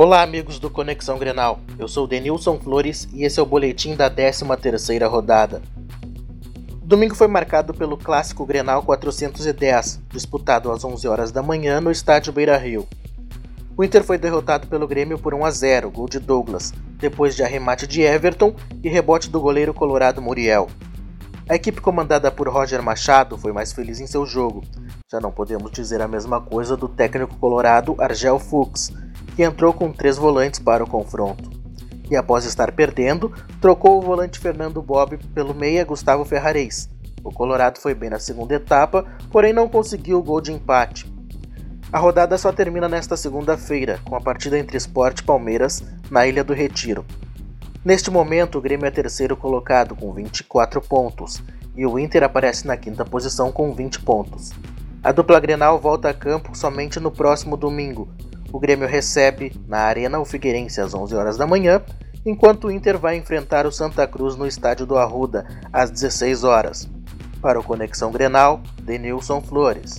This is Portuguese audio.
Olá, amigos do Conexão Grenal. Eu sou Denilson Flores e esse é o boletim da 13ª rodada. Domingo foi marcado pelo clássico Grenal 410, disputado às 11 horas da manhã no estádio Beira-Rio. O Inter foi derrotado pelo Grêmio por 1 a 0, gol de Douglas, depois de arremate de Everton e rebote do goleiro colorado Muriel. A equipe comandada por Roger Machado foi mais feliz em seu jogo. Já não podemos dizer a mesma coisa do técnico colorado Argel Fuchs, que entrou com três volantes para o confronto. E após estar perdendo, trocou o volante Fernando Bob pelo meia Gustavo Ferrares. O Colorado foi bem na segunda etapa, porém não conseguiu o gol de empate. A rodada só termina nesta segunda-feira, com a partida entre Sport e Palmeiras na Ilha do Retiro. Neste momento, o Grêmio é terceiro colocado com 24 pontos e o Inter aparece na quinta posição com 20 pontos. A dupla Grenal volta a campo somente no próximo domingo, o Grêmio recebe na Arena o Figueirense às 11 horas da manhã, enquanto o Inter vai enfrentar o Santa Cruz no estádio do Arruda às 16 horas. Para o Conexão Grenal, Denilson Flores.